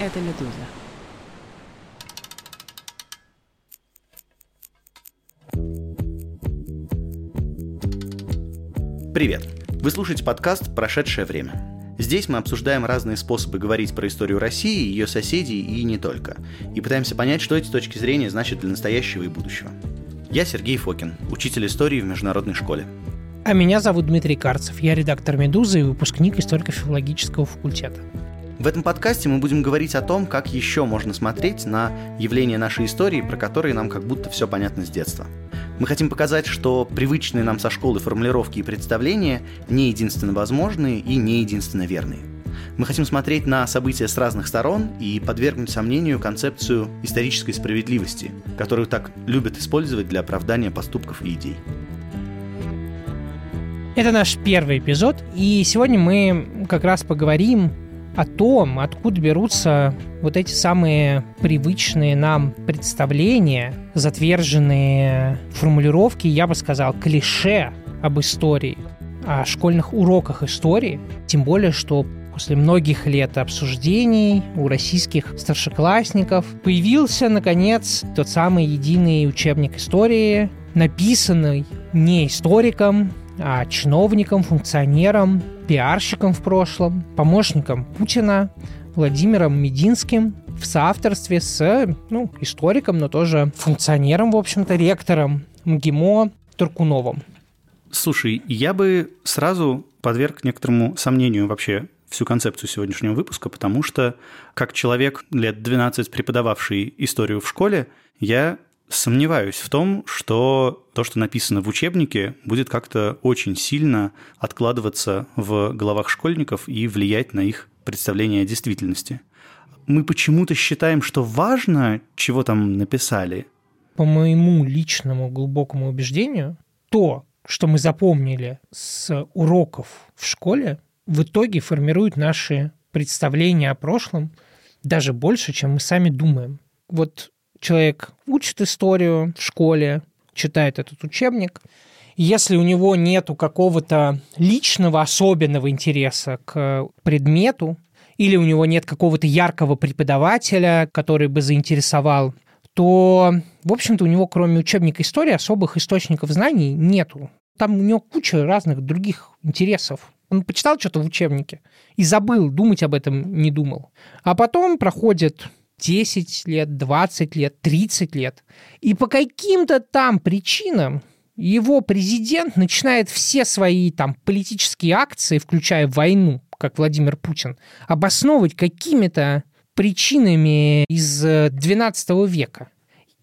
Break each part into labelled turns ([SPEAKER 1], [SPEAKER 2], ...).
[SPEAKER 1] Это «Медуза».
[SPEAKER 2] Привет! Вы слушаете подкаст «Прошедшее время». Здесь мы обсуждаем разные способы говорить про историю России, ее соседей и не только, и пытаемся понять, что эти точки зрения значат для настоящего и будущего. Я Сергей Фокин, учитель истории в международной школе.
[SPEAKER 3] А меня зовут Дмитрий Карцев. Я редактор «Медузы» и выпускник историко-филологического факультета.
[SPEAKER 2] В этом подкасте мы будем говорить о том, как еще можно смотреть на явления нашей истории, про которые нам как будто все понятно с детства. Мы хотим показать, что привычные нам со школы формулировки и представления не единственно возможные и не единственно верные. Мы хотим смотреть на события с разных сторон и подвергнуть сомнению концепцию исторической справедливости, которую так любят использовать для оправдания поступков и идей.
[SPEAKER 3] Это наш первый эпизод, и сегодня мы как раз поговорим о том, откуда берутся вот эти самые привычные нам представления, затверженные формулировки, я бы сказал, клише об истории, о школьных уроках истории, тем более, что после многих лет обсуждений у российских старшеклассников появился, наконец, тот самый единый учебник истории, написанный не историком, а чиновником, функционером, пиарщиком в прошлом, помощником Путина Владимиром Мединским в соавторстве с ну, историком, но тоже функционером, в общем-то, ректором МГИМО Туркуновым.
[SPEAKER 2] Слушай, я бы сразу подверг некоторому сомнению вообще всю концепцию сегодняшнего выпуска, потому что как человек лет 12 преподававший историю в школе, я Сомневаюсь в том, что то, что написано в учебнике, будет как-то очень сильно откладываться в головах школьников и влиять на их представление о действительности. Мы почему-то считаем, что важно, чего там написали.
[SPEAKER 3] По моему личному глубокому убеждению, то, что мы запомнили с уроков в школе, в итоге формирует наши представления о прошлом даже больше, чем мы сами думаем. Вот человек учит историю в школе, читает этот учебник, если у него нету какого-то личного особенного интереса к предмету, или у него нет какого-то яркого преподавателя, который бы заинтересовал, то, в общем-то, у него кроме учебника истории особых источников знаний нету. Там у него куча разных других интересов. Он почитал что-то в учебнике и забыл, думать об этом не думал. А потом проходит 10 лет, 20 лет, 30 лет. И по каким-то там причинам его президент начинает все свои там политические акции, включая войну, как Владимир Путин, обосновывать какими-то причинами из 12 э, века.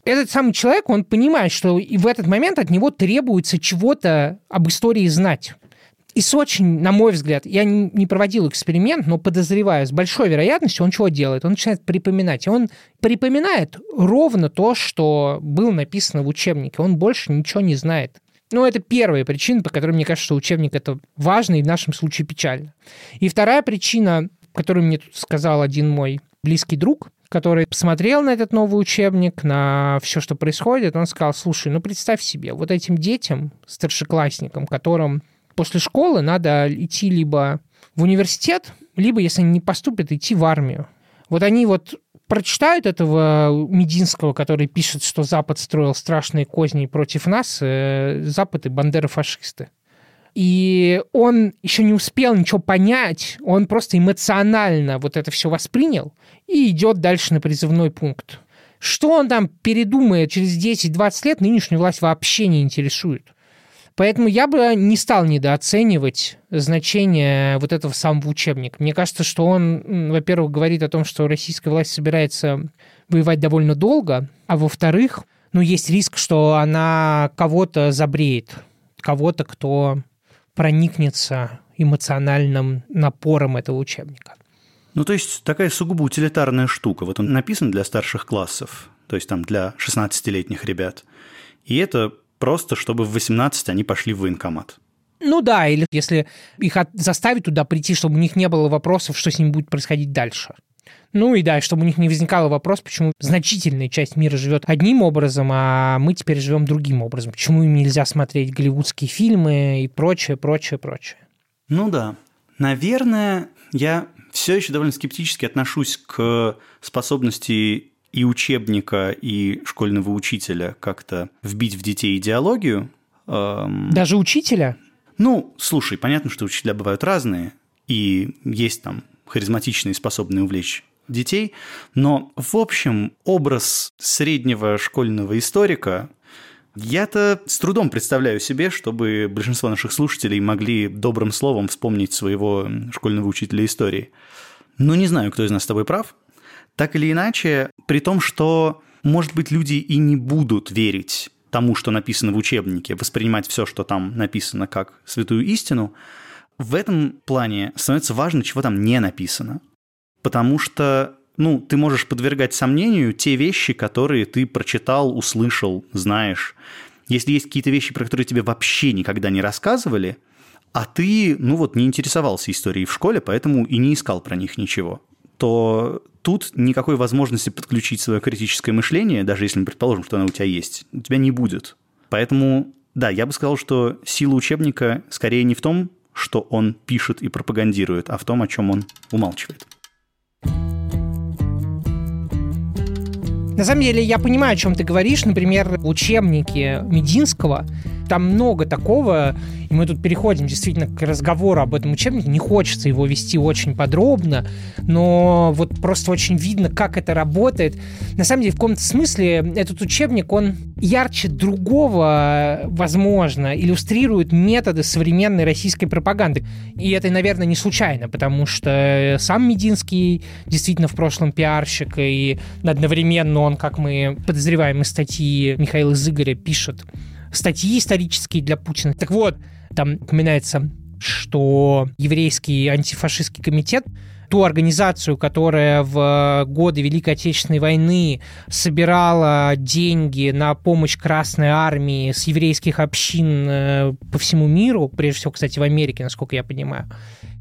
[SPEAKER 3] Этот самый человек, он понимает, что и в этот момент от него требуется чего-то об истории знать. И с очень, на мой взгляд, я не проводил эксперимент, но подозреваю, с большой вероятностью он чего делает? Он начинает припоминать. И он припоминает ровно то, что было написано в учебнике. Он больше ничего не знает. Ну, это первая причина, по которой мне кажется, что учебник это важно и в нашем случае печально. И вторая причина, которую мне тут сказал один мой близкий друг, который посмотрел на этот новый учебник, на все, что происходит, он сказал, слушай, ну представь себе, вот этим детям, старшеклассникам, которым после школы надо идти либо в университет, либо, если не поступят, идти в армию. Вот они вот прочитают этого Мединского, который пишет, что Запад строил страшные козни против нас, э, Запад и бандеры-фашисты. И он еще не успел ничего понять, он просто эмоционально вот это все воспринял и идет дальше на призывной пункт. Что он там передумает через 10-20 лет, нынешнюю власть вообще не интересует. Поэтому я бы не стал недооценивать значение вот этого самого учебника. Мне кажется, что он, во-первых, говорит о том, что российская власть собирается воевать довольно долго, а во-вторых, ну, есть риск, что она кого-то забреет, кого-то, кто проникнется эмоциональным напором этого учебника.
[SPEAKER 2] Ну, то есть такая сугубо утилитарная штука. Вот он написан для старших классов, то есть там для 16-летних ребят. И это просто чтобы в 18 они пошли в военкомат.
[SPEAKER 3] Ну да, или если их от... заставить туда прийти, чтобы у них не было вопросов, что с ними будет происходить дальше. Ну и да, чтобы у них не возникало вопрос, почему значительная часть мира живет одним образом, а мы теперь живем другим образом. Почему им нельзя смотреть голливудские фильмы и прочее, прочее, прочее.
[SPEAKER 2] Ну да. Наверное, я все еще довольно скептически отношусь к способности и учебника, и школьного учителя как-то вбить в детей идеологию.
[SPEAKER 3] Даже учителя?
[SPEAKER 2] Ну, слушай, понятно, что учителя бывают разные, и есть там харизматичные, способные увлечь детей, но в общем образ среднего школьного историка я-то с трудом представляю себе, чтобы большинство наших слушателей могли добрым словом вспомнить своего школьного учителя истории. Но не знаю, кто из нас с тобой прав. Так или иначе, при том, что, может быть, люди и не будут верить тому, что написано в учебнике, воспринимать все, что там написано, как святую истину, в этом плане становится важно, чего там не написано. Потому что ну, ты можешь подвергать сомнению те вещи, которые ты прочитал, услышал, знаешь. Если есть какие-то вещи, про которые тебе вообще никогда не рассказывали, а ты, ну вот, не интересовался историей в школе, поэтому и не искал про них ничего, то тут никакой возможности подключить свое критическое мышление, даже если мы предположим, что оно у тебя есть, у тебя не будет. Поэтому, да, я бы сказал, что сила учебника скорее не в том, что он пишет и пропагандирует, а в том, о чем он умалчивает.
[SPEAKER 3] На самом деле, я понимаю, о чем ты говоришь. Например, в учебнике Мединского там много такого, и мы тут переходим действительно к разговору об этом учебнике. Не хочется его вести очень подробно, но вот просто очень видно, как это работает. На самом деле, в каком-то смысле этот учебник, он ярче другого, возможно, иллюстрирует методы современной российской пропаганды. И это, наверное, не случайно, потому что сам Мединский действительно в прошлом пиарщик, и одновременно он, как мы подозреваем из статьи Михаила Зыгоря, пишет статьи исторические для Путина. Так вот, там упоминается, что еврейский антифашистский комитет ту организацию, которая в годы Великой Отечественной войны собирала деньги на помощь Красной Армии с еврейских общин э, по всему миру, прежде всего, кстати, в Америке, насколько я понимаю,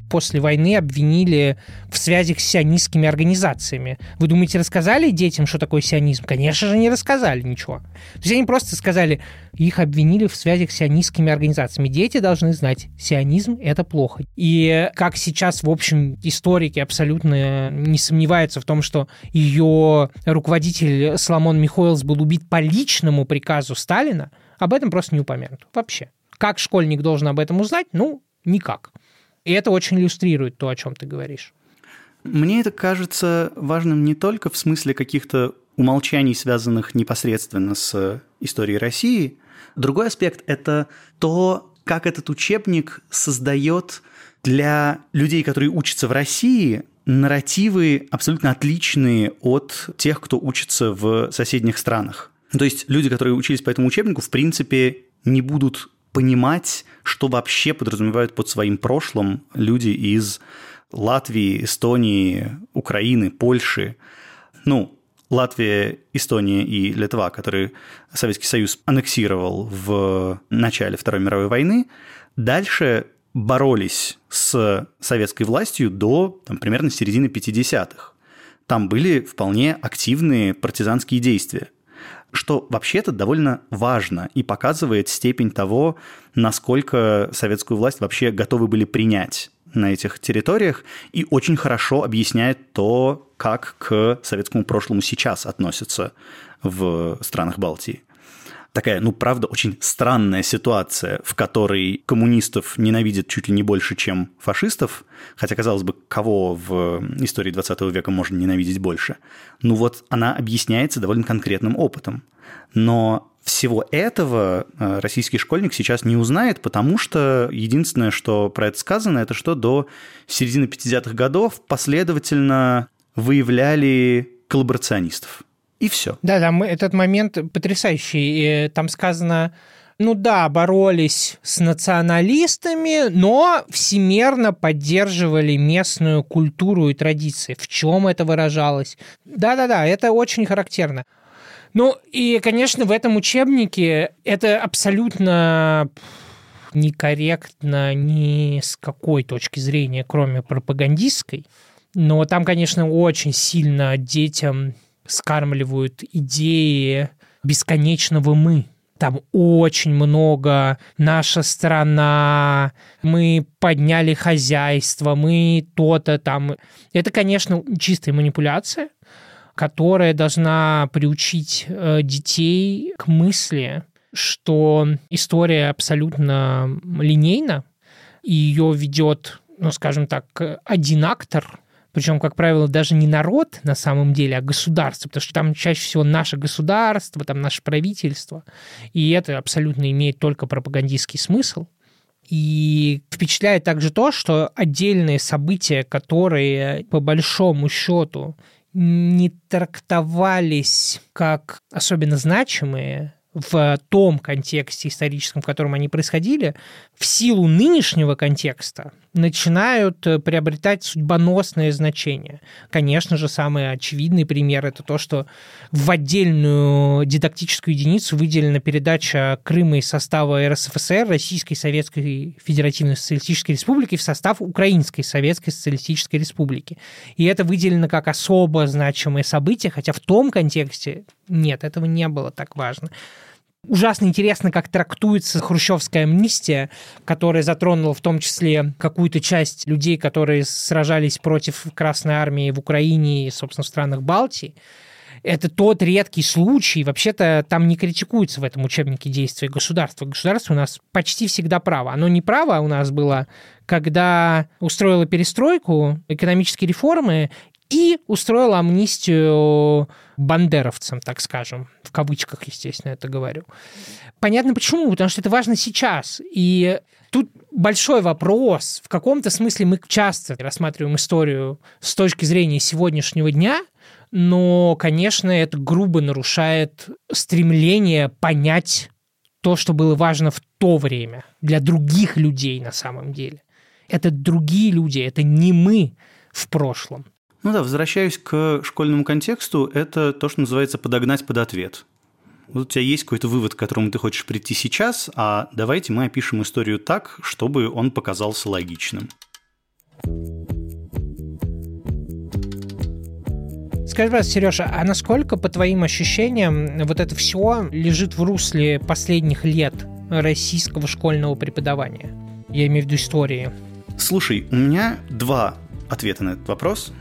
[SPEAKER 3] после войны обвинили в связях с сионистскими организациями. Вы думаете, рассказали детям, что такое сионизм? Конечно же, не рассказали ничего. То есть они просто сказали, их обвинили в связях с сионистскими организациями. Дети должны знать, сионизм – это плохо. И как сейчас, в общем, историки абсолютно не сомневаются в том, что ее руководитель Соломон Михоэлс был убит по личному приказу Сталина, об этом просто не упомянут вообще. Как школьник должен об этом узнать? Ну, никак. И это очень иллюстрирует то, о чем ты говоришь.
[SPEAKER 2] Мне это кажется важным не только в смысле каких-то умолчаний, связанных непосредственно с историей России. Другой аспект – это то, как этот учебник создает для людей, которые учатся в России, нарративы абсолютно отличные от тех, кто учится в соседних странах. То есть люди, которые учились по этому учебнику, в принципе, не будут понимать, что вообще подразумевают под своим прошлым люди из Латвии, Эстонии, Украины, Польши. Ну, Латвия, Эстония и Литва, которые Советский Союз аннексировал в начале Второй мировой войны, дальше боролись с советской властью до там, примерно середины 50-х. Там были вполне активные партизанские действия что вообще-то довольно важно и показывает степень того, насколько советскую власть вообще готовы были принять на этих территориях и очень хорошо объясняет то, как к советскому прошлому сейчас относятся в странах Балтии такая, ну, правда, очень странная ситуация, в которой коммунистов ненавидят чуть ли не больше, чем фашистов, хотя, казалось бы, кого в истории 20 века можно ненавидеть больше. Ну вот она объясняется довольно конкретным опытом. Но всего этого э, российский школьник сейчас не узнает, потому что единственное, что про это сказано, это что до середины 50-х годов последовательно выявляли коллаборационистов. И все.
[SPEAKER 3] Да, там этот момент потрясающий. Там сказано, ну да, боролись с националистами, но всемерно поддерживали местную культуру и традиции. В чем это выражалось? Да-да-да, это очень характерно. Ну и, конечно, в этом учебнике это абсолютно некорректно ни с какой точки зрения, кроме пропагандистской. Но там, конечно, очень сильно детям скармливают идеи бесконечного «мы», там очень много, наша страна, мы подняли хозяйство, мы то-то там. Это, конечно, чистая манипуляция, которая должна приучить э, детей к мысли, что история абсолютно линейна, и ее ведет, ну, скажем так, один актор, причем, как правило, даже не народ на самом деле, а государство, потому что там чаще всего наше государство, там наше правительство, и это абсолютно имеет только пропагандистский смысл. И впечатляет также то, что отдельные события, которые по большому счету не трактовались как особенно значимые, в том контексте историческом, в котором они происходили, в силу нынешнего контекста начинают э, приобретать судьбоносное значение. Конечно же, самый очевидный пример – это то, что в отдельную дидактическую единицу выделена передача Крыма из состава РСФСР, Российской Советской Федеративной Социалистической Республики, в состав Украинской Советской Социалистической Республики. И это выделено как особо значимое событие, хотя в том контексте нет, этого не было так важно ужасно интересно, как трактуется хрущевская амнистия, которая затронула в том числе какую-то часть людей, которые сражались против Красной Армии в Украине и, собственно, в странах Балтии. Это тот редкий случай, вообще-то там не критикуется в этом учебнике действия государства. Государство у нас почти всегда право. Оно не право у нас было, когда устроило перестройку, экономические реформы и устроила амнистию бандеровцам, так скажем, в кавычках, естественно, это говорю. Понятно почему, потому что это важно сейчас. И тут большой вопрос. В каком-то смысле мы часто рассматриваем историю с точки зрения сегодняшнего дня, но, конечно, это грубо нарушает стремление понять то, что было важно в то время для других людей на самом деле. Это другие люди, это не мы в прошлом.
[SPEAKER 2] Ну да, возвращаюсь к школьному контексту, это то, что называется подогнать под ответ. Вот у тебя есть какой-то вывод, к которому ты хочешь прийти сейчас, а давайте мы опишем историю так, чтобы он показался логичным.
[SPEAKER 3] Скажи, пожалуйста, Сережа, а насколько, по твоим ощущениям, вот это все лежит в русле последних лет российского школьного преподавания? Я имею в виду истории.
[SPEAKER 2] Слушай, у меня два ответа на этот вопрос.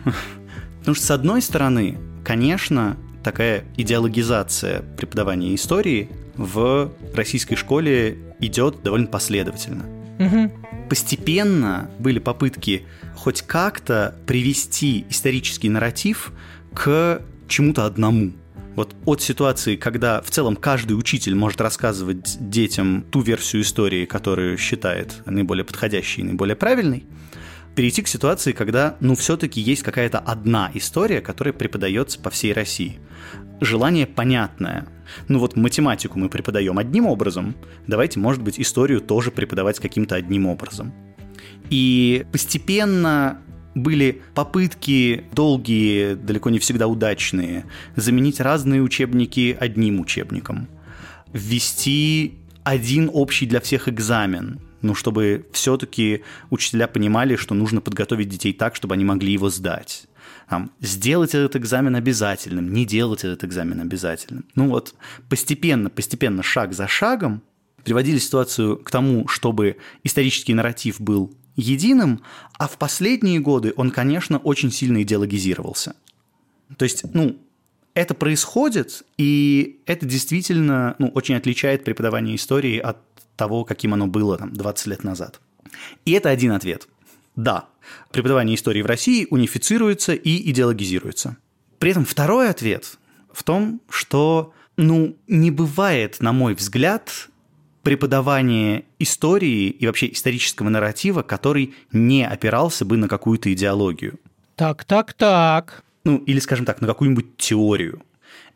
[SPEAKER 2] Потому что, с одной стороны, конечно, такая идеологизация преподавания истории в российской школе идет довольно последовательно. Угу. Постепенно были попытки хоть как-то привести исторический нарратив к чему-то одному. Вот от ситуации, когда в целом каждый учитель может рассказывать детям ту версию истории, которую считает наиболее подходящей и наиболее правильной, перейти к ситуации, когда, ну, все-таки есть какая-то одна история, которая преподается по всей России. Желание понятное. Ну вот математику мы преподаем одним образом, давайте, может быть, историю тоже преподавать каким-то одним образом. И постепенно были попытки долгие, далеко не всегда удачные, заменить разные учебники одним учебником, ввести один общий для всех экзамен, ну, чтобы все-таки учителя понимали, что нужно подготовить детей так, чтобы они могли его сдать. Там, сделать этот экзамен обязательным, не делать этот экзамен обязательным. Ну вот постепенно, постепенно, шаг за шагом приводили ситуацию к тому, чтобы исторический нарратив был единым, а в последние годы он, конечно, очень сильно идеологизировался. То есть, ну, это происходит, и это действительно ну, очень отличает преподавание истории от того, каким оно было там, 20 лет назад. И это один ответ. Да, преподавание истории в России унифицируется и идеологизируется. При этом второй ответ в том, что ну, не бывает, на мой взгляд, преподавания истории и вообще исторического нарратива, который не опирался бы на какую-то идеологию.
[SPEAKER 3] Так, так, так.
[SPEAKER 2] Ну, или, скажем так, на какую-нибудь теорию.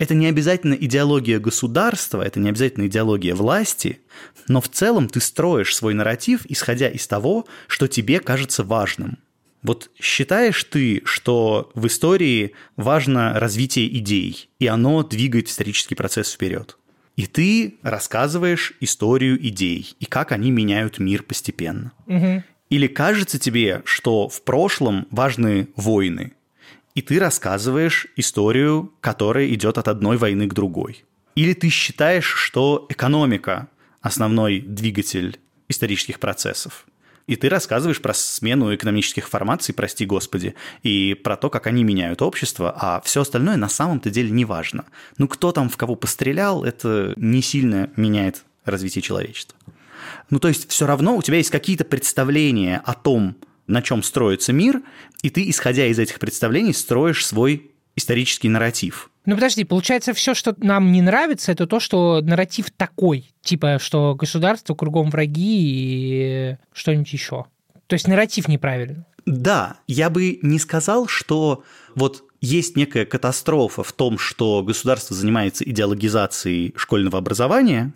[SPEAKER 2] Это не обязательно идеология государства, это не обязательно идеология власти, но в целом ты строишь свой нарратив, исходя из того, что тебе кажется важным. Вот считаешь ты, что в истории важно развитие идей, и оно двигает исторический процесс вперед? И ты рассказываешь историю идей и как они меняют мир постепенно. Угу. Или кажется тебе, что в прошлом важны войны, и ты рассказываешь историю, которая идет от одной войны к другой. Или ты считаешь, что экономика – основной двигатель исторических процессов? И ты рассказываешь про смену экономических формаций, прости господи, и про то, как они меняют общество, а все остальное на самом-то деле не важно. Ну, кто там в кого пострелял, это не сильно меняет развитие человечества. Ну, то есть все равно у тебя есть какие-то представления о том, на чем строится мир, и ты, исходя из этих представлений, строишь свой исторический нарратив.
[SPEAKER 3] Ну подожди, получается, все, что нам не нравится, это то, что нарратив такой, типа, что государство кругом враги и что-нибудь еще. То есть нарратив неправильный.
[SPEAKER 2] Да, я бы не сказал, что вот есть некая катастрофа в том, что государство занимается идеологизацией школьного образования,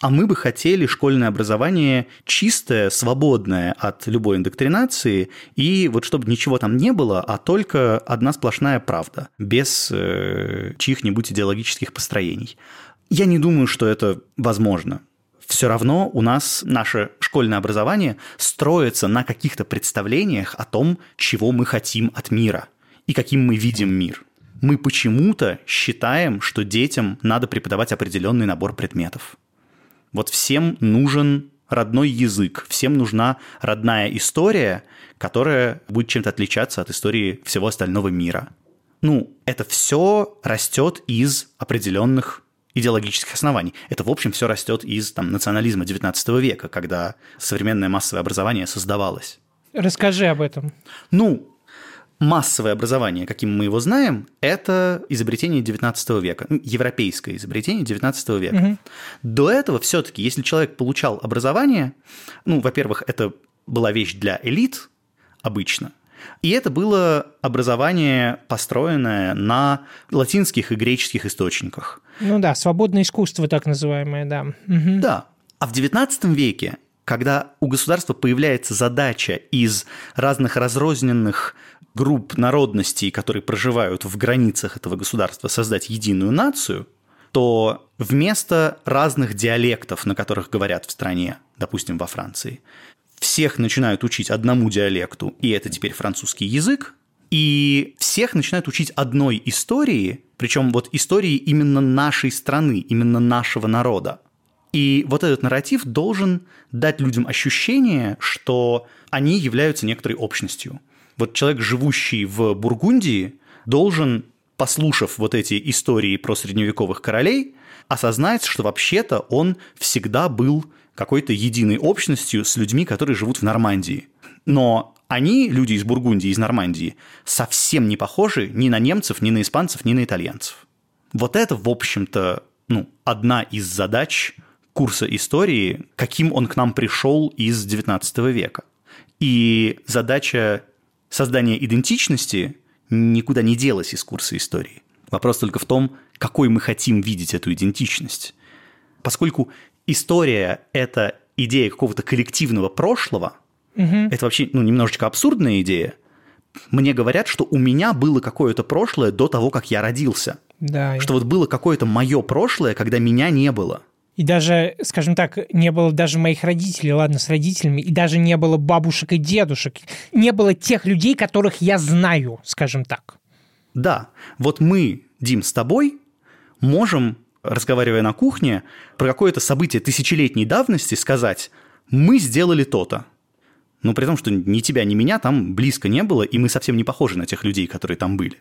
[SPEAKER 2] а мы бы хотели школьное образование чистое, свободное от любой индоктринации, и вот чтобы ничего там не было, а только одна сплошная правда, без э, чьих-нибудь идеологических построений. Я не думаю, что это возможно все равно у нас наше школьное образование строится на каких-то представлениях о том, чего мы хотим от мира – и каким мы видим мир. Мы почему-то считаем, что детям надо преподавать определенный набор предметов. Вот всем нужен родной язык, всем нужна родная история, которая будет чем-то отличаться от истории всего остального мира. Ну, это все растет из определенных идеологических оснований. Это, в общем, все растет из там, национализма XIX века, когда современное массовое образование создавалось.
[SPEAKER 3] Расскажи об этом.
[SPEAKER 2] Ну, массовое образование, каким мы его знаем, это изобретение XIX века, европейское изобретение XIX века. Угу. До этого все-таки, если человек получал образование, ну, во-первых, это была вещь для элит обычно, и это было образование, построенное на латинских и греческих источниках.
[SPEAKER 3] Ну да, свободное искусство так называемое, да.
[SPEAKER 2] Угу. Да. А в XIX веке, когда у государства появляется задача из разных разрозненных групп народностей, которые проживают в границах этого государства, создать единую нацию, то вместо разных диалектов, на которых говорят в стране, допустим, во Франции, всех начинают учить одному диалекту, и это теперь французский язык, и всех начинают учить одной истории, причем вот истории именно нашей страны, именно нашего народа. И вот этот нарратив должен дать людям ощущение, что они являются некоторой общностью, вот человек, живущий в Бургундии, должен, послушав вот эти истории про средневековых королей, осознать, что вообще-то он всегда был какой-то единой общностью с людьми, которые живут в Нормандии. Но они, люди из Бургундии, из Нормандии, совсем не похожи ни на немцев, ни на испанцев, ни на итальянцев. Вот это, в общем-то, ну, одна из задач курса истории, каким он к нам пришел из XIX века. И задача создание идентичности никуда не делось из курса истории. Вопрос только в том, какой мы хотим видеть эту идентичность. Поскольку история – это идея какого-то коллективного прошлого, угу. это вообще ну, немножечко абсурдная идея. Мне говорят, что у меня было какое-то прошлое до того, как я родился.
[SPEAKER 3] Да.
[SPEAKER 2] Что вот было какое-то мое прошлое, когда меня не было.
[SPEAKER 3] И даже, скажем так, не было даже моих родителей, ладно, с родителями, и даже не было бабушек и дедушек. Не было тех людей, которых я знаю, скажем так.
[SPEAKER 2] Да, вот мы, Дим, с тобой можем, разговаривая на кухне, про какое-то событие тысячелетней давности сказать «мы сделали то-то». Но при том, что ни тебя, ни меня там близко не было, и мы совсем не похожи на тех людей, которые там были.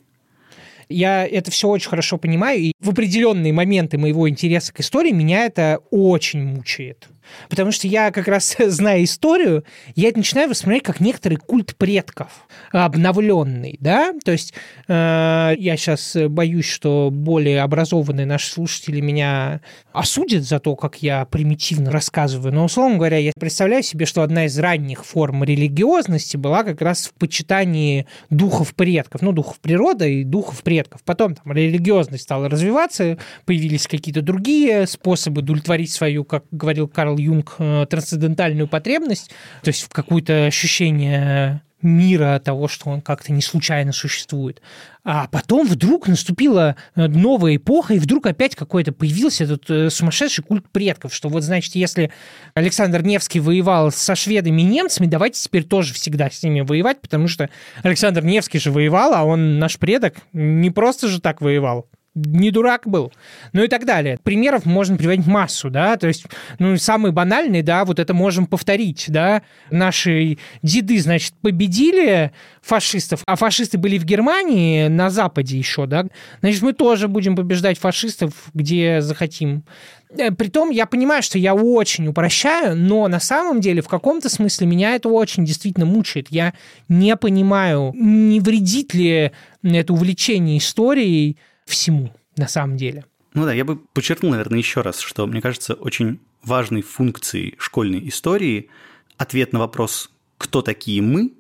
[SPEAKER 3] Я это все очень хорошо понимаю, и в определенные моменты моего интереса к истории меня это очень мучает. Потому что я как раз, зная историю, я это начинаю воспринимать как некоторый культ предков, обновленный, да? То есть э, я сейчас боюсь, что более образованные наши слушатели меня осудят за то, как я примитивно рассказываю. Но, условно говоря, я представляю себе, что одна из ранних форм религиозности была как раз в почитании духов предков, ну, духов природы и духов предков. Потом там религиозность стала развиваться, появились какие-то другие способы удовлетворить свою, как говорил Карл Юнг э, трансцендентальную потребность, то есть в какое-то ощущение мира того, что он как-то не случайно существует. А потом вдруг наступила э, новая эпоха, и вдруг опять какой-то появился этот э, сумасшедший культ предков, что вот, значит, если Александр Невский воевал со шведами и немцами, давайте теперь тоже всегда с ними воевать, потому что Александр Невский же воевал, а он наш предок не просто же так воевал. Не дурак был, ну и так далее. Примеров можно приводить массу, да, то есть, ну, самый банальный, да, вот это можем повторить, да, наши деды, значит, победили фашистов, а фашисты были в Германии, на Западе еще, да, значит, мы тоже будем побеждать фашистов, где захотим. Э, притом я понимаю, что я очень упрощаю, но на самом деле в каком-то смысле меня это очень действительно мучает. Я не понимаю, не вредит ли это увлечение историей всему на самом деле.
[SPEAKER 2] Ну да, я бы подчеркнул, наверное, еще раз, что, мне кажется, очень важной функцией школьной истории ответ на вопрос «кто такие мы?»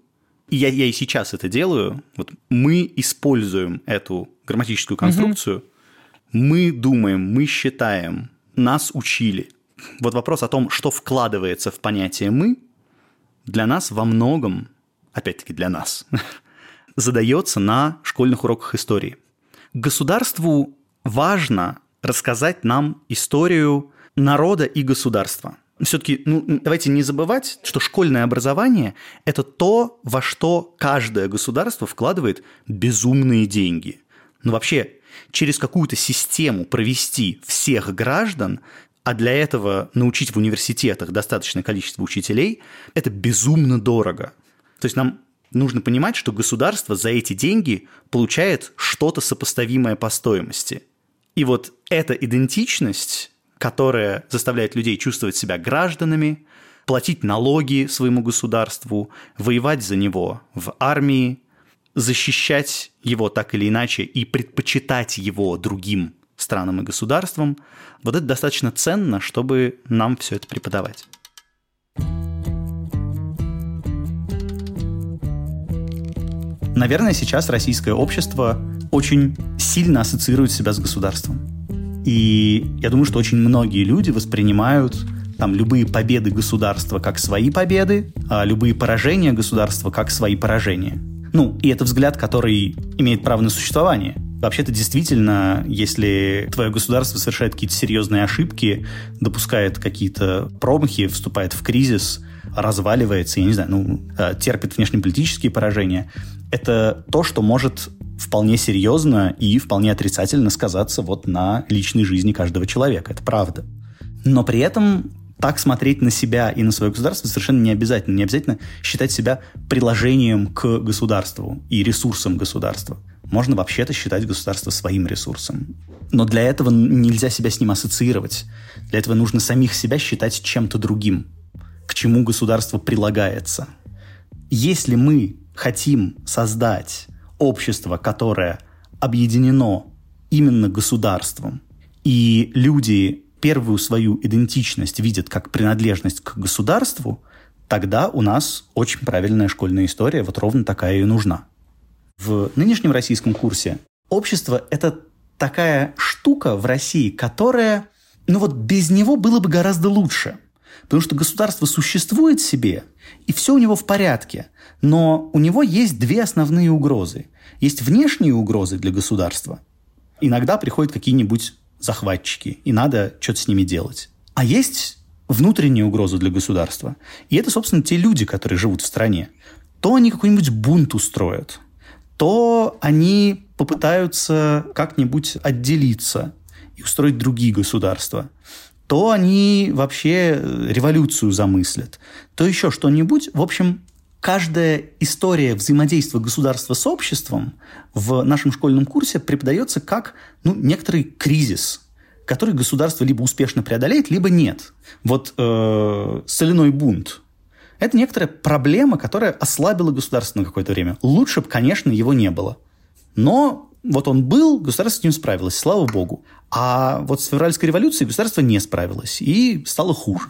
[SPEAKER 2] И я, я и сейчас это делаю. Вот мы используем эту грамматическую конструкцию, угу. мы думаем, мы считаем, нас учили. Вот вопрос о том, что вкладывается в понятие «мы», для нас во многом, опять-таки для нас, задается на школьных уроках истории. Государству важно рассказать нам историю народа и государства. Все-таки ну, давайте не забывать, что школьное образование – это то, во что каждое государство вкладывает безумные деньги. Но вообще через какую-то систему провести всех граждан, а для этого научить в университетах достаточное количество учителей – это безумно дорого. То есть нам нужно понимать, что государство за эти деньги получает что-то сопоставимое по стоимости. И вот эта идентичность, которая заставляет людей чувствовать себя гражданами, платить налоги своему государству, воевать за него в армии, защищать его так или иначе и предпочитать его другим странам и государствам, вот это достаточно ценно, чтобы нам все это преподавать. Наверное, сейчас российское общество очень сильно ассоциирует себя с государством. И я думаю, что очень многие люди воспринимают там любые победы государства как свои победы, а любые поражения государства как свои поражения. Ну, и это взгляд, который имеет право на существование. Вообще-то действительно, если твое государство совершает какие-то серьезные ошибки, допускает какие-то промахи, вступает в кризис, разваливается, я не знаю, ну, э, терпит внешнеполитические поражения, это то, что может вполне серьезно и вполне отрицательно сказаться вот на личной жизни каждого человека. Это правда. Но при этом так смотреть на себя и на свое государство совершенно не обязательно. Не обязательно считать себя приложением к государству и ресурсом государства. Можно вообще-то считать государство своим ресурсом. Но для этого нельзя себя с ним ассоциировать. Для этого нужно самих себя считать чем-то другим, к чему государство прилагается. Если мы хотим создать общество, которое объединено именно государством, и люди первую свою идентичность видят как принадлежность к государству, тогда у нас очень правильная школьная история, вот ровно такая и нужна. В нынешнем российском курсе общество – это такая штука в России, которая, ну вот без него было бы гораздо лучше. Потому что государство существует себе, и все у него в порядке. Но у него есть две основные угрозы. Есть внешние угрозы для государства. Иногда приходят какие-нибудь захватчики, и надо что-то с ними делать. А есть внутренние угрозы для государства. И это, собственно, те люди, которые живут в стране. То они какой-нибудь бунт устроят, то они попытаются как-нибудь отделиться и устроить другие государства то они вообще революцию замыслят, то еще что-нибудь. В общем, каждая история взаимодействия государства с обществом в нашем школьном курсе преподается как ну, некоторый кризис, который государство либо успешно преодолеет, либо нет. Вот э, соляной бунт – это некоторая проблема, которая ослабила государство на какое-то время. Лучше бы, конечно, его не было. Но вот он был, государство с ним справилось, слава богу. А вот с февральской революцией государство не справилось и стало хуже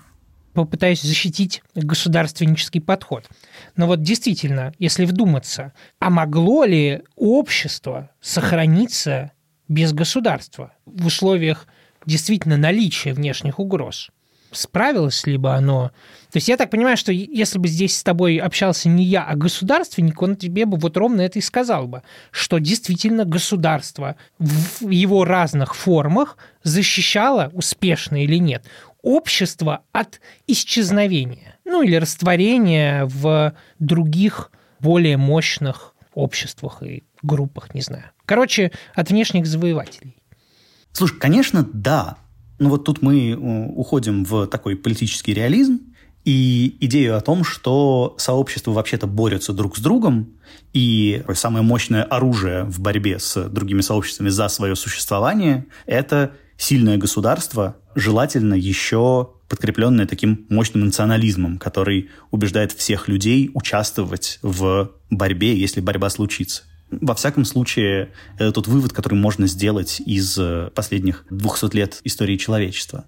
[SPEAKER 3] попытаюсь защитить государственнический подход. Но вот действительно, если вдуматься, а могло ли общество сохраниться без государства в условиях действительно наличия внешних угроз? Справилось ли бы оно? То есть я так понимаю, что если бы здесь с тобой общался не я, а государственник, он тебе бы вот ровно это и сказал бы, что действительно государство в его разных формах защищало, успешно или нет, общество от исчезновения, ну или растворения в других более мощных обществах и группах, не знаю. Короче, от внешних завоевателей.
[SPEAKER 2] Слушай, конечно, да. Но вот тут мы уходим в такой политический реализм, и идею о том, что сообщества вообще-то борются друг с другом, и самое мощное оружие в борьбе с другими сообществами за свое существование – это сильное государство, желательно еще подкрепленное таким мощным национализмом, который убеждает всех людей участвовать в борьбе, если борьба случится. Во всяком случае, это тот вывод, который можно сделать из последних 200 лет истории человечества.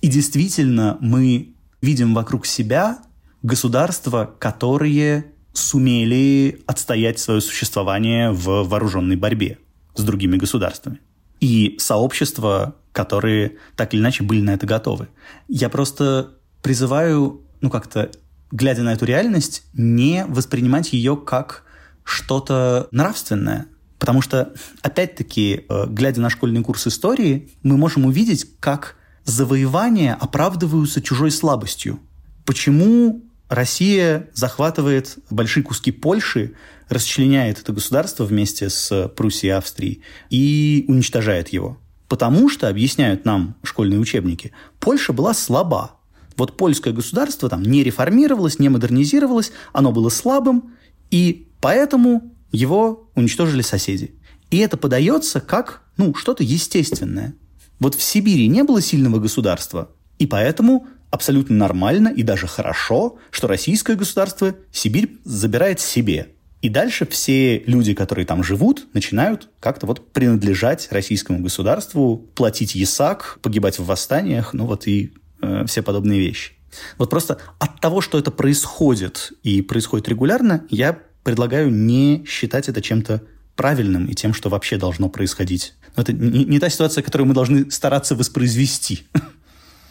[SPEAKER 2] И действительно, мы видим вокруг себя государства, которые сумели отстоять свое существование в вооруженной борьбе с другими государствами. И сообщества, которые так или иначе были на это готовы. Я просто призываю, ну как-то, глядя на эту реальность, не воспринимать ее как что-то нравственное. Потому что, опять-таки, э, глядя на школьный курс истории, мы можем увидеть, как завоевания оправдываются чужой слабостью. Почему Россия захватывает большие куски Польши, расчленяет это государство вместе с Пруссией и Австрией и уничтожает его? Потому что, объясняют нам школьные учебники, Польша была слаба. Вот польское государство там не реформировалось, не модернизировалось, оно было слабым, и поэтому его уничтожили соседи. И это подается как ну, что-то естественное. Вот в Сибири не было сильного государства, и поэтому абсолютно нормально и даже хорошо, что российское государство Сибирь забирает себе. И дальше все люди, которые там живут, начинают как-то вот принадлежать российскому государству, платить ЕСАК, погибать в восстаниях, ну вот и э, все подобные вещи. Вот просто от того, что это происходит и происходит регулярно, я предлагаю не считать это чем-то правильным и тем, что вообще должно происходить но это не, не та ситуация, которую мы должны стараться воспроизвести.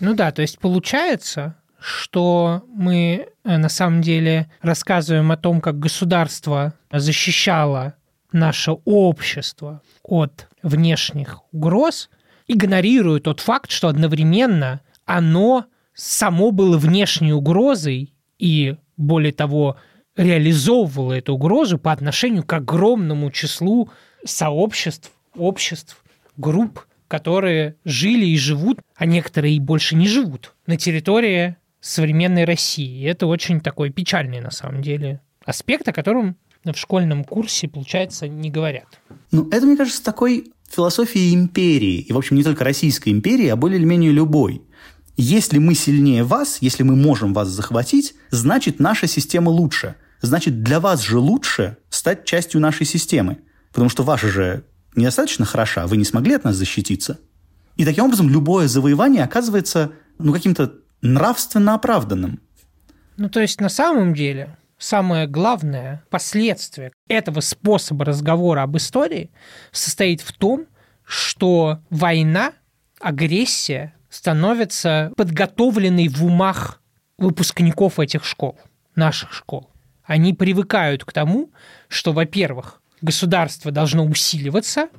[SPEAKER 3] Ну да, то есть получается, что мы э, на самом деле рассказываем о том, как государство защищало наше общество от внешних угроз, игнорируя тот факт, что одновременно оно само было внешней угрозой и, более того, реализовывало эту угрозу по отношению к огромному числу сообществ обществ, групп, которые жили и живут, а некоторые и больше не живут на территории современной России. И это очень такой печальный, на самом деле, аспект, о котором в школьном курсе, получается, не говорят.
[SPEAKER 2] Ну, это, мне кажется, такой философией империи. И, в общем, не только Российской империи, а более или менее любой. Если мы сильнее вас, если мы можем вас захватить, значит, наша система лучше. Значит, для вас же лучше стать частью нашей системы. Потому что ваша же недостаточно хороша, вы не смогли от нас защититься. И таким образом любое завоевание оказывается ну, каким-то нравственно оправданным.
[SPEAKER 3] Ну, то есть на самом деле самое главное последствие этого способа разговора об истории состоит в том, что война, агрессия становится подготовленной в умах выпускников этих школ, наших школ. Они привыкают к тому, что, во-первых, государство должно усиливаться,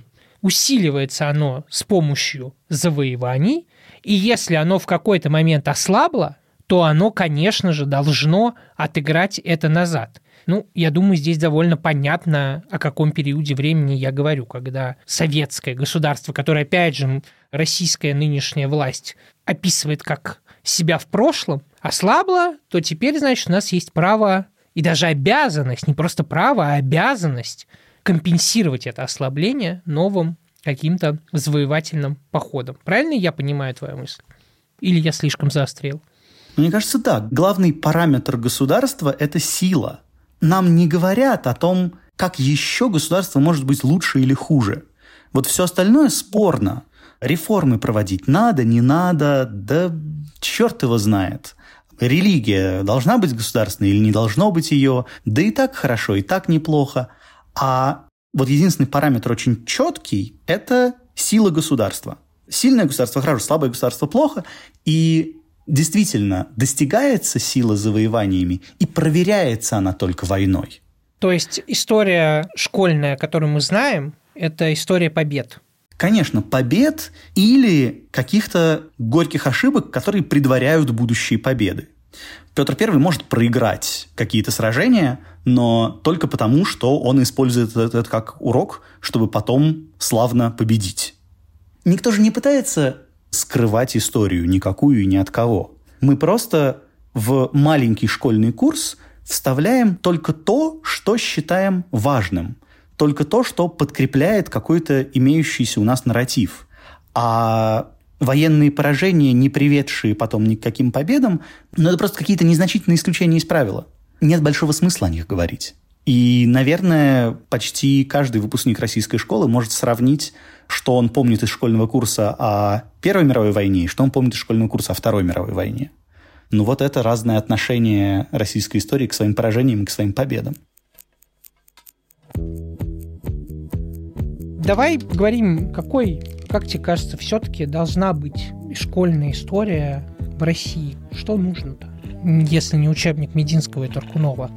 [SPEAKER 3] усиливается оно с помощью завоеваний, и если оно в какой-то момент ослабло, то оно, конечно же, должно отыграть это назад. Ну, я думаю, здесь довольно понятно, о каком периоде времени я говорю, когда советское государство, которое, опять же, российская нынешняя власть описывает как себя в прошлом, ослабло, то теперь, значит, у нас есть право и даже обязанность, не просто право, а обязанность компенсировать это ослабление новым каким-то завоевательным походом. Правильно я понимаю твою мысль? Или я слишком заострил?
[SPEAKER 2] Мне кажется, да. Главный параметр государства – это сила. Нам не говорят о том, как еще государство может быть лучше или хуже. Вот все остальное спорно. Реформы проводить надо, не надо, да черт его знает. Религия должна быть государственной или не должно быть ее, да и так хорошо, и так неплохо. А вот единственный параметр очень четкий – это сила государства. Сильное государство хорошо, слабое государство плохо. И действительно достигается сила завоеваниями и проверяется она только войной.
[SPEAKER 3] То есть история школьная, которую мы знаем, это история побед.
[SPEAKER 2] Конечно, побед или каких-то горьких ошибок, которые предваряют будущие победы. Петр I может проиграть какие-то сражения, но только потому, что он использует это как урок, чтобы потом славно победить. никто же не пытается скрывать историю никакую и ни от кого. Мы просто в маленький школьный курс вставляем только то, что считаем важным, только то, что подкрепляет какой-то имеющийся у нас нарратив. А военные поражения, не приведшие потом ни к каким победам, ну, это просто какие-то незначительные исключения из правила. Нет большого смысла о них говорить. И, наверное, почти каждый выпускник российской школы может сравнить, что он помнит из школьного курса о Первой мировой войне и что он помнит из школьного курса о Второй мировой войне. Ну вот это разное отношение российской истории к своим поражениям и к своим победам.
[SPEAKER 3] Давай поговорим, какой, как тебе кажется, все-таки должна быть школьная история в России? Что нужно-то? Если не учебник Мединского и Таркунова.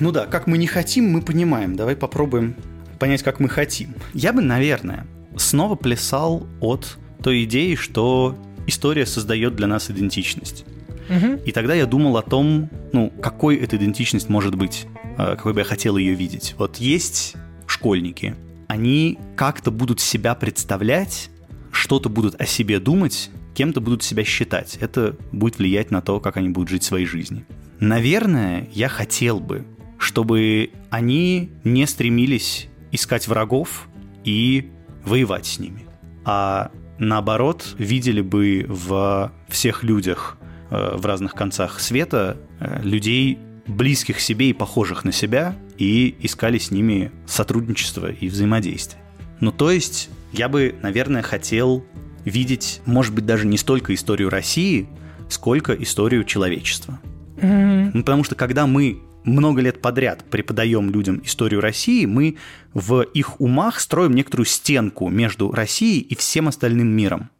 [SPEAKER 2] Ну да, как мы не хотим, мы понимаем. Давай попробуем понять, как мы хотим. Я бы, наверное, снова плясал от той идеи, что история создает для нас идентичность. Угу. И тогда я думал о том, ну, какой эта идентичность может быть, э, какой бы я хотел ее видеть. Вот есть школьники, они как-то будут себя представлять, что-то будут о себе думать, кем-то будут себя считать. Это будет влиять на то, как они будут жить своей жизнью. Наверное, я хотел бы, чтобы они не стремились искать врагов и воевать с ними, а наоборот видели бы в всех людях Э, в разных концах света э, людей, близких себе и похожих на себя, и искали с ними сотрудничество и взаимодействие. Ну, то есть, я бы, наверное, хотел видеть, может быть, даже не столько историю России, сколько историю человечества. Mm-hmm. Ну, потому что когда мы много лет подряд преподаем людям историю России, мы в их умах строим некоторую стенку между Россией и всем остальным миром.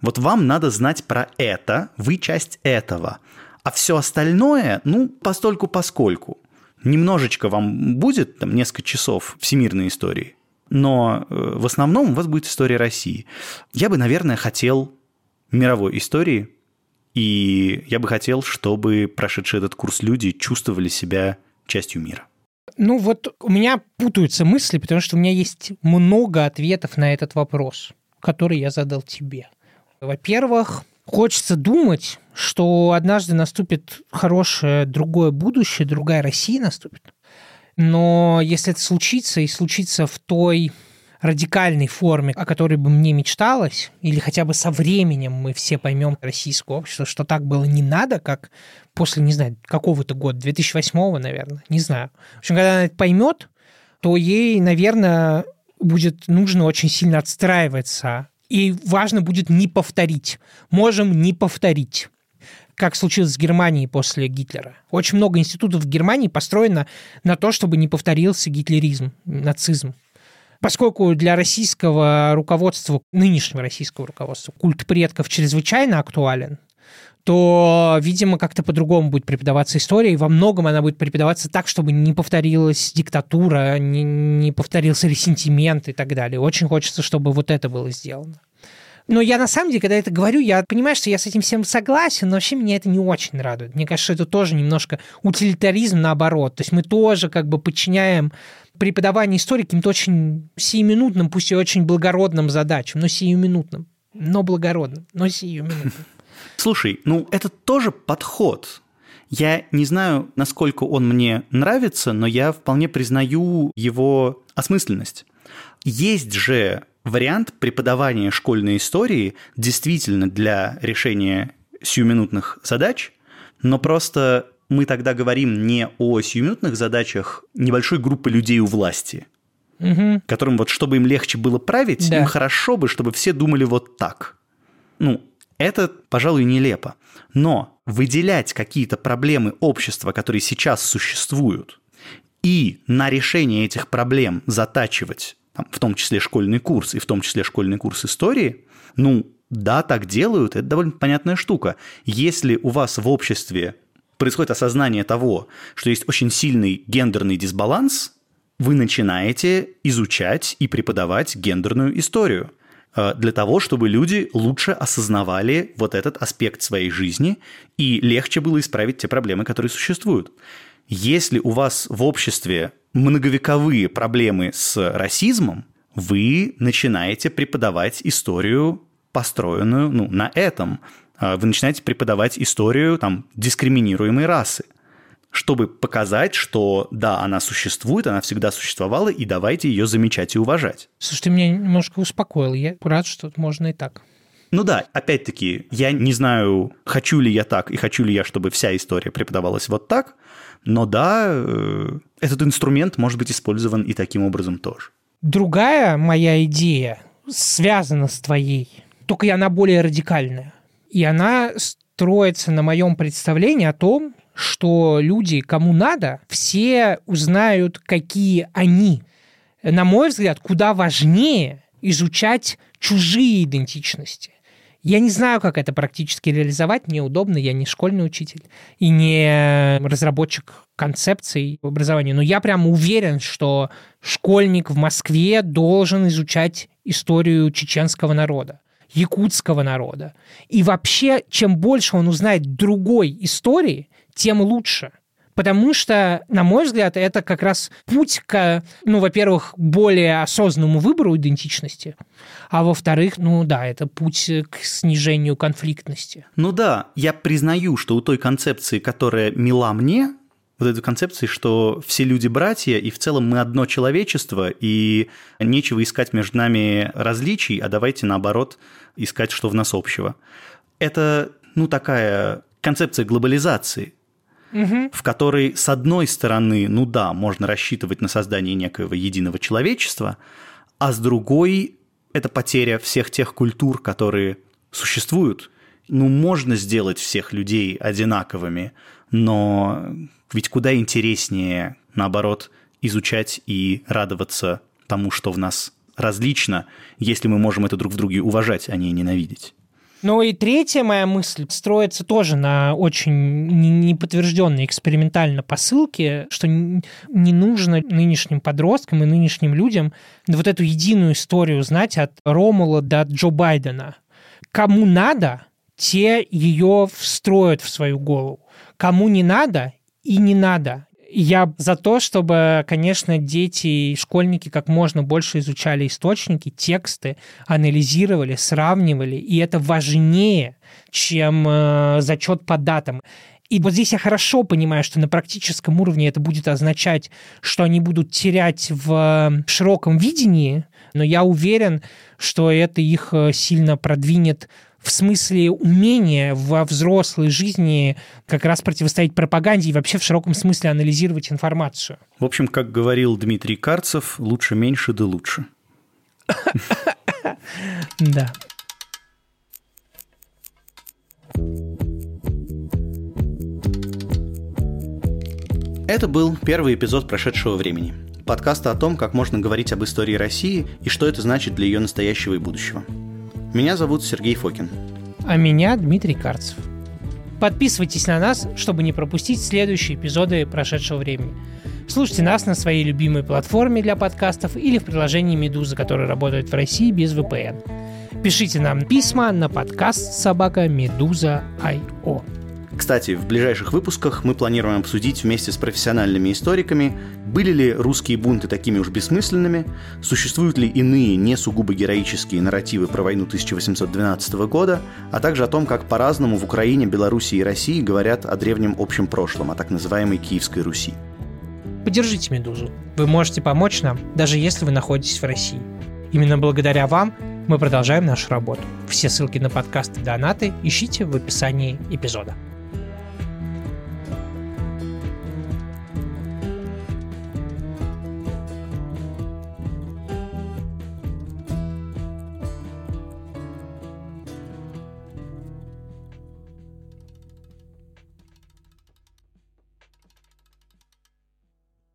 [SPEAKER 2] Вот вам надо знать про это, вы часть этого. А все остальное, ну, постольку поскольку. Немножечко вам будет, там, несколько часов всемирной истории, но э, в основном у вас будет история России. Я бы, наверное, хотел мировой истории, и я бы хотел, чтобы прошедшие этот курс люди чувствовали себя частью мира.
[SPEAKER 3] Ну вот у меня путаются мысли, потому что у меня есть много ответов на этот вопрос, который я задал тебе. Во-первых, хочется думать, что однажды наступит хорошее другое будущее, другая Россия наступит. Но если это случится, и случится в той радикальной форме, о которой бы мне мечталось, или хотя бы со временем мы все поймем российское общество, что так было не надо, как после, не знаю, какого-то года, 2008, наверное, не знаю. В общем, когда она это поймет, то ей, наверное, будет нужно очень сильно отстраиваться и важно будет не повторить. Можем не повторить как случилось с Германией после Гитлера. Очень много институтов в Германии построено на то, чтобы не повторился гитлеризм, нацизм. Поскольку для российского руководства, нынешнего российского руководства, культ предков чрезвычайно актуален, то, видимо, как-то по-другому будет преподаваться история, и во многом она будет преподаваться так, чтобы не повторилась диктатура, не, не повторился ресентимент и так далее. Очень хочется, чтобы вот это было сделано. Но я на самом деле, когда это говорю, я понимаю, что я с этим всем согласен, но вообще меня это не очень радует. Мне кажется, что это тоже немножко утилитаризм наоборот. То есть мы тоже как бы подчиняем преподавание истории каким-то очень сиюминутным, пусть и очень благородным задачам, но сиюминутным, но благородным, но сиюминутным.
[SPEAKER 2] Слушай, ну это тоже подход. Я не знаю, насколько он мне нравится, но я вполне признаю его осмысленность. Есть же вариант преподавания школьной истории действительно для решения сиюминутных задач, но просто мы тогда говорим не о сиюминутных задачах небольшой группы людей у власти, угу. которым вот чтобы им легче было править, да. им хорошо бы, чтобы все думали вот так. Ну, это, пожалуй, нелепо. Но выделять какие-то проблемы общества, которые сейчас существуют, и на решение этих проблем затачивать, там, в том числе школьный курс, и в том числе школьный курс истории, ну, да, так делают, это довольно понятная штука. Если у вас в обществе происходит осознание того, что есть очень сильный гендерный дисбаланс, вы начинаете изучать и преподавать гендерную историю – для того, чтобы люди лучше осознавали вот этот аспект своей жизни и легче было исправить те проблемы, которые существуют. Если у вас в обществе многовековые проблемы с расизмом, вы начинаете преподавать историю, построенную ну, на этом. А вы начинаете преподавать историю там, дискриминируемой расы чтобы показать, что да, она существует, она всегда существовала, и давайте ее замечать и уважать.
[SPEAKER 3] Слушай, ты меня немножко успокоил. Я рад, что можно и так.
[SPEAKER 2] Ну да, опять-таки, я не знаю, хочу ли я так и хочу ли я, чтобы вся история преподавалась вот так, но да, э, этот инструмент может быть использован и таким образом тоже.
[SPEAKER 3] Другая моя идея связана с твоей, только и она более радикальная. И она строится на моем представлении о том, что люди, кому надо, все узнают, какие они. На мой взгляд, куда важнее изучать чужие идентичности. Я не знаю, как это практически реализовать, мне удобно, я не школьный учитель и не разработчик концепций в образовании, но я прям уверен, что школьник в Москве должен изучать историю чеченского народа якутского народа. И вообще, чем больше он узнает другой истории, тем лучше. Потому что, на мой взгляд, это как раз путь к, ну, во-первых, более осознанному выбору идентичности, а во-вторых, ну да, это путь к снижению конфликтности.
[SPEAKER 2] Ну да, я признаю, что у той концепции, которая мила мне, вот этой концепции, что все люди братья, и в целом мы одно человечество, и нечего искать между нами различий, а давайте наоборот искать, что в нас общего. Это, ну, такая концепция глобализации, угу. в которой, с одной стороны, ну да, можно рассчитывать на создание некоего единого человечества, а с другой это потеря всех тех культур, которые существуют. Ну, можно сделать всех людей одинаковыми, но ведь куда интереснее, наоборот, изучать и радоваться тому, что в нас различно, если мы можем это друг в друге уважать, а не ненавидеть.
[SPEAKER 3] Ну и третья моя мысль строится тоже на очень неподтвержденной экспериментально посылке, что не нужно нынешним подросткам и нынешним людям вот эту единую историю знать от Ромула до Джо Байдена. Кому надо, те ее встроят в свою голову. Кому не надо, и не надо. Я за то, чтобы, конечно, дети и школьники как можно больше изучали источники, тексты, анализировали, сравнивали, и это важнее, чем э, зачет по датам. И вот здесь я хорошо понимаю, что на практическом уровне это будет означать, что они будут терять в широком видении, но я уверен, что это их э, сильно продвинет в смысле умения во взрослой жизни как раз противостоять пропаганде и вообще в широком смысле анализировать информацию.
[SPEAKER 2] В общем, как говорил Дмитрий Карцев, лучше меньше да лучше.
[SPEAKER 3] Да.
[SPEAKER 2] Это был первый эпизод прошедшего времени. Подкаста о том, как можно говорить об истории России и что это значит для ее настоящего и будущего. Меня зовут Сергей Фокин.
[SPEAKER 3] А меня Дмитрий Карцев. Подписывайтесь на нас, чтобы не пропустить следующие эпизоды прошедшего времени. Слушайте нас на своей любимой платформе для подкастов или в приложении «Медуза», которое работает в России без VPN. Пишите нам письма на подкаст собака медуза.io.
[SPEAKER 2] Кстати, в ближайших выпусках мы планируем обсудить вместе с профессиональными историками, были ли русские бунты такими уж бессмысленными, существуют ли иные не сугубо героические нарративы про войну 1812 года, а также о том, как по-разному в Украине, Белоруссии и России говорят о древнем общем прошлом, о так называемой Киевской Руси.
[SPEAKER 3] Поддержите «Медузу». Вы можете помочь нам, даже если вы находитесь в России. Именно благодаря вам мы продолжаем нашу работу. Все ссылки на подкасты и донаты ищите в описании эпизода.